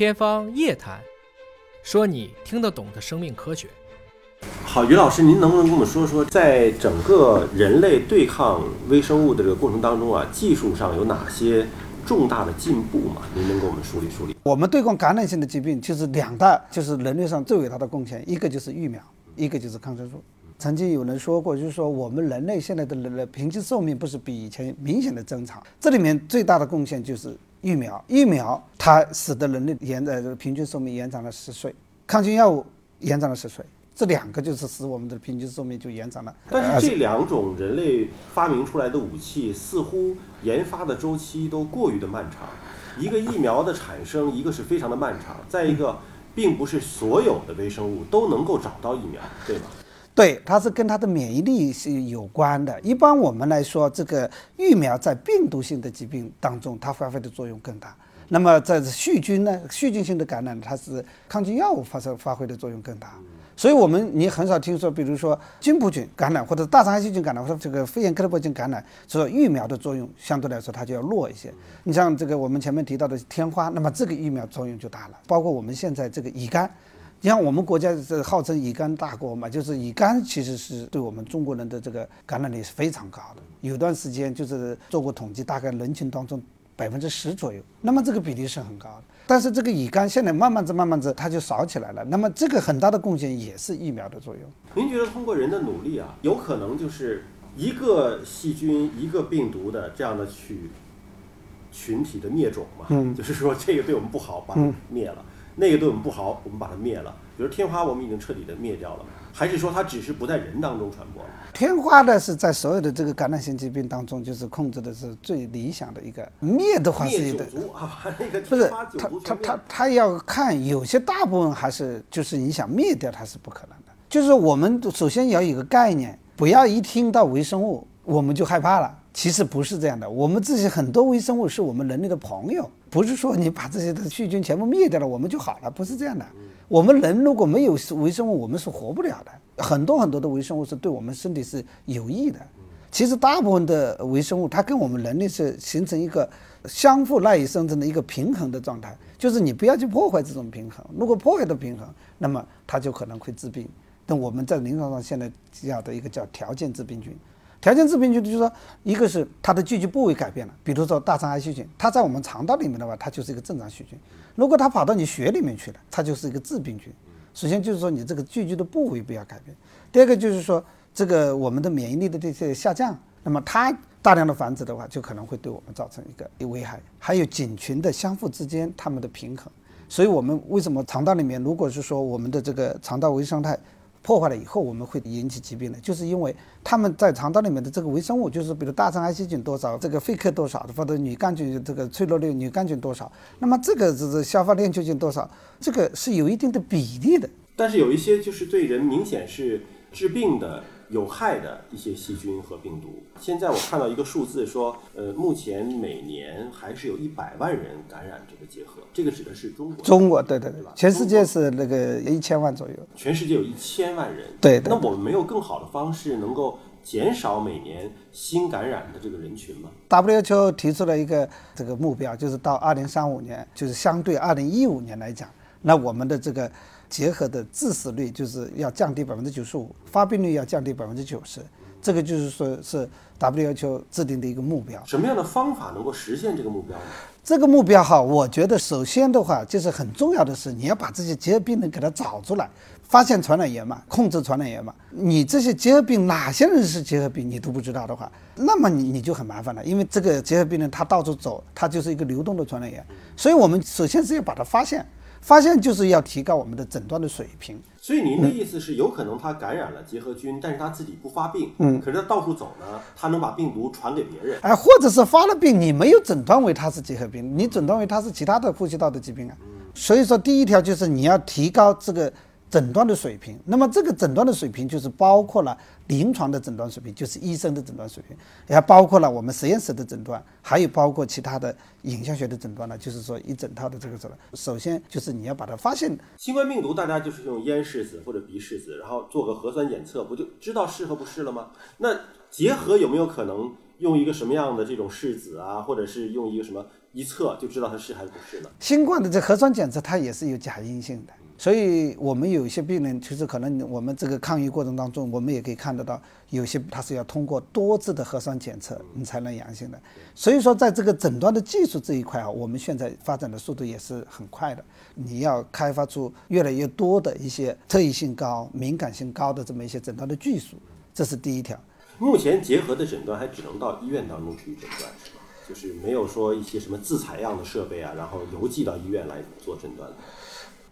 天方夜谭，说你听得懂的生命科学。好，于老师，您能不能跟我们说说，在整个人类对抗微生物的这个过程当中啊，技术上有哪些重大的进步吗？您能给我们梳理梳理？我们对抗感染性的疾病，就是两大，就是人类上最伟大的贡献，一个就是疫苗，一个就是抗生素。曾经有人说过，就是说我们人类现在的人的平均寿命不是比以前明显的增长，这里面最大的贡献就是疫苗。疫苗它使得人类延呃平均寿命延长了十岁，抗菌药物延长了十岁，这两个就是使我们的平均寿命就延长了。但是这两种人类发明出来的武器，似乎研发的周期都过于的漫长。一个疫苗的产生，一个是非常的漫长，再一个，并不是所有的微生物都能够找到疫苗，对吗？对，它是跟它的免疫力是有关的。一般我们来说，这个疫苗在病毒性的疾病当中，它发挥的作用更大。那么在细菌呢，细菌性的感染，它是抗菌药物发生发挥的作用更大。所以，我们你很少听说，比如说菌部菌感染或者大肠癌细菌感染或者这个肺炎克勒伯菌感染，说疫苗的作用相对来说它就要弱一些。你像这个我们前面提到的天花，那么这个疫苗作用就大了。包括我们现在这个乙肝。你像我们国家是号称乙肝大国嘛，就是乙肝其实是对我们中国人的这个感染率是非常高的。有段时间就是做过统计，大概人群当中百分之十左右，那么这个比例是很高的。但是这个乙肝现在慢慢子慢慢子它就少起来了，那么这个很大的贡献也是疫苗的作用。您觉得通过人的努力啊，有可能就是一个细菌、一个病毒的这样的去群体的灭种嘛？嗯，就是说这个对我们不好，把它灭了。那个对我们不好，我们把它灭了。比如天花，我们已经彻底的灭掉了，还是说它只是不在人当中传播？天花呢是在所有的这个感染性疾病当中，就是控制的是最理想的一个灭的话是一的，不是它它它它要看有些大部分还是就是你想灭掉它是不可能的。就是我们首先要有一个概念，不要一听到微生物我们就害怕了。其实不是这样的，我们这些很多微生物是我们人类的朋友，不是说你把这些的细菌全部灭掉了我们就好了，不是这样的。我们人如果没有微生物，我们是活不了的。很多很多的微生物是对我们身体是有益的。其实大部分的微生物，它跟我们人类是形成一个相互赖以生存的一个平衡的状态，就是你不要去破坏这种平衡。如果破坏的平衡，那么它就可能会致病。但我们在临床上现在要的一个叫条件致病菌。条件致病菌就是说，一个是它的聚集部位改变了，比如说大肠癌细菌，它在我们肠道里面的话，它就是一个正常细菌；如果它跑到你血里面去了，它就是一个致病菌。首先就是说你这个聚集的部位不要改变，第二个就是说这个我们的免疫力的这些下降，那么它大量的繁殖的话，就可能会对我们造成一个危害。还有菌群的相互之间它们的平衡，所以我们为什么肠道里面，如果是说我们的这个肠道微生态。破坏了以后，我们会引起疾病的，就是因为他们在肠道里面的这个微生物，就是比如大肠癌细菌多少，这个肺克多少，或者女杆菌这个脆弱率女杆菌多少，那么这个是消化链球菌多少，这个是有一定的比例的。但是有一些就是对人明显是致病的。有害的一些细菌和病毒。现在我看到一个数字说，呃，目前每年还是有一百万人感染这个结核。这个指的是中国。中国，对对对吧？全世界是那个一千万左右。全世界有一千万人。对。那我们没有更好的方式能够减少每年新感染的这个人群吗？WHO 提出了一个这个目标，就是到二零三五年，就是相对二零一五年来讲，那我们的这个。结核的致死率就是要降低百分之九十五，发病率要降低百分之九十，这个就是说是 WHO 制定的一个目标。什么样的方法能够实现这个目标呢？这个目标哈，我觉得首先的话就是很重要的是你要把这些结核病人给他找出来，发现传染源嘛，控制传染源嘛。你这些结核病哪些人是结核病你都不知道的话，那么你你就很麻烦了，因为这个结核病人他到处走，他就是一个流动的传染源。所以我们首先是要把它发现。发现就是要提高我们的诊断的水平。所以您的意思是，有可能他感染了结核菌，但是他自己不发病，嗯，可是他到处走呢，他能把病毒传给别人。哎，或者是发了病，你没有诊断为他是结核病，你诊断为他是其他的呼吸道的疾病啊。所以说，第一条就是你要提高这个。诊断的水平，那么这个诊断的水平就是包括了临床的诊断水平，就是医生的诊断水平，也包括了我们实验室的诊断，还有包括其他的影像学的诊断呢，就是说一整套的这个诊断。首先就是你要把它发现。新冠病毒大家就是用咽拭子或者鼻拭子，然后做个核酸检测，不就知道是和不是了吗？那结合有没有可能用一个什么样的这种拭子啊，或者是用一个什么一测就知道它是还是不是了？新冠的这核酸检测它也是有假阴性的，所以我们有一些病人，其实可能我们这个抗疫过程当中，我们也可以看得到，有些他是要通过多次的核酸检测你才能阳性的。所以说，在这个诊断的技术这一块啊，我们现在发展的速度也是很快的。你要开发出越来越多的一些特异性高、敏感性高的这么一些诊断的技术，这是第一条。目前结合的诊断还只能到医院当中去诊断，是吧？就是没有说一些什么自采样的设备啊，然后邮寄到医院来做诊断的。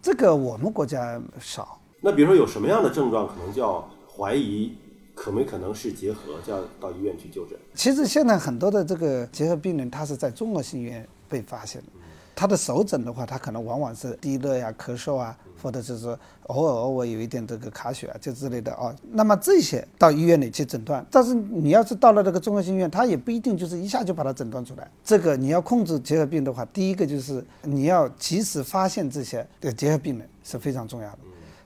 这个我们国家少。那比如说有什么样的症状可能叫怀疑，可没可能是结核，就要到医院去就诊？其实现在很多的这个结核病人，他是在综合性医院被发现的。他的首诊的话，他可能往往是低热呀、咳嗽啊，或者就是偶尔偶尔有一点这个卡血啊，就之类的哦。那么这些到医院里去诊断，但是你要是到了这个综合性医院，他也不一定就是一下就把它诊断出来。这个你要控制结核病的话，第一个就是你要及时发现这些的结核病人是非常重要的。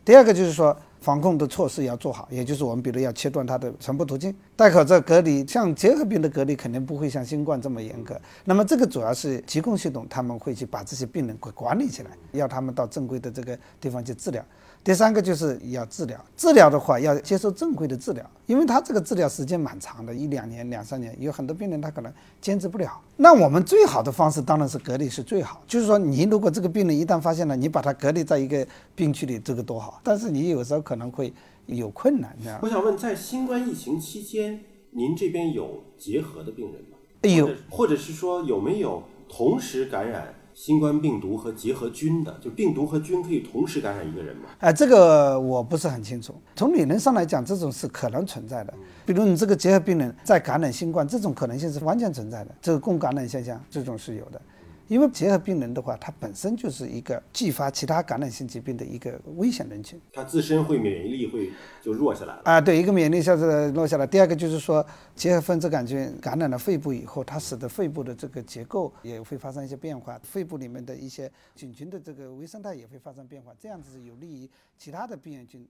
第二个就是说。防控的措施要做好，也就是我们比如要切断它的传播途径，戴口罩隔离。像结核病的隔离肯定不会像新冠这么严格。那么这个主要是疾控系统，他们会去把这些病人给管理起来，要他们到正规的这个地方去治疗。第三个就是要治疗，治疗的话要接受正规的治疗，因为他这个治疗时间蛮长的，一两年、两三年，有很多病人他可能坚持不了。那我们最好的方式当然是隔离是最好，就是说你如果这个病人一旦发现了，你把他隔离在一个病区里，这个多好。但是你有时候可能会有困难，这样。我想问，在新冠疫情期间，您这边有结核的病人吗？有，或者是说有没有同时感染？新冠病毒和结核菌的，就病毒和菌可以同时感染一个人吗？哎，这个我不是很清楚。从理论上来讲，这种是可能存在的。比如你这个结核病人在感染新冠，这种可能性是完全存在的。这个共感染现象，这种是有的。因为结核病人的话，他本身就是一个继发其他感染性疾病的一个危险人群，他自身会免疫力会就弱下来了啊。对，一个免疫力下子弱下来。第二个就是说，结核分支杆菌感染了肺部以后，它使得肺部的这个结构也会发生一些变化，肺部里面的一些菌群的这个微生态也会发生变化，这样子有利于其他的病原菌